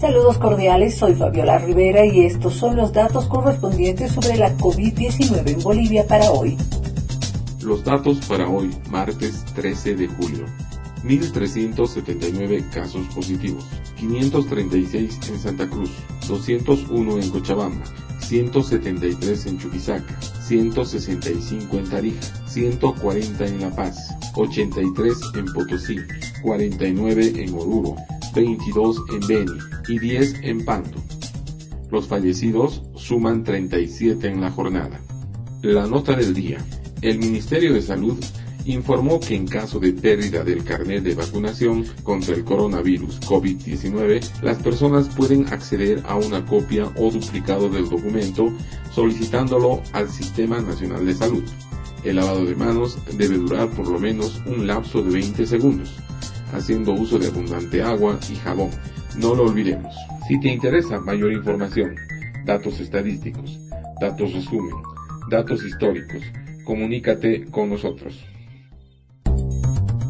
Saludos cordiales, soy Fabiola Rivera y estos son los datos correspondientes sobre la COVID-19 en Bolivia para hoy. Los datos para hoy, martes 13 de julio. 1.379 casos positivos, 536 en Santa Cruz, 201 en Cochabamba, 173 en Chuquisaca, 165 en Tarija, 140 en La Paz, 83 en Potosí, 49 en Oruro, 22 en Beni y 10 en Panto. Los fallecidos suman 37 en la jornada. La nota del día. El Ministerio de Salud informó que en caso de pérdida del carnet de vacunación contra el coronavirus COVID-19, las personas pueden acceder a una copia o duplicado del documento solicitándolo al Sistema Nacional de Salud. El lavado de manos debe durar por lo menos un lapso de 20 segundos, haciendo uso de abundante agua y jabón. No lo olvidemos. Si te interesa mayor información, datos estadísticos, datos resumen, datos históricos, comunícate con nosotros.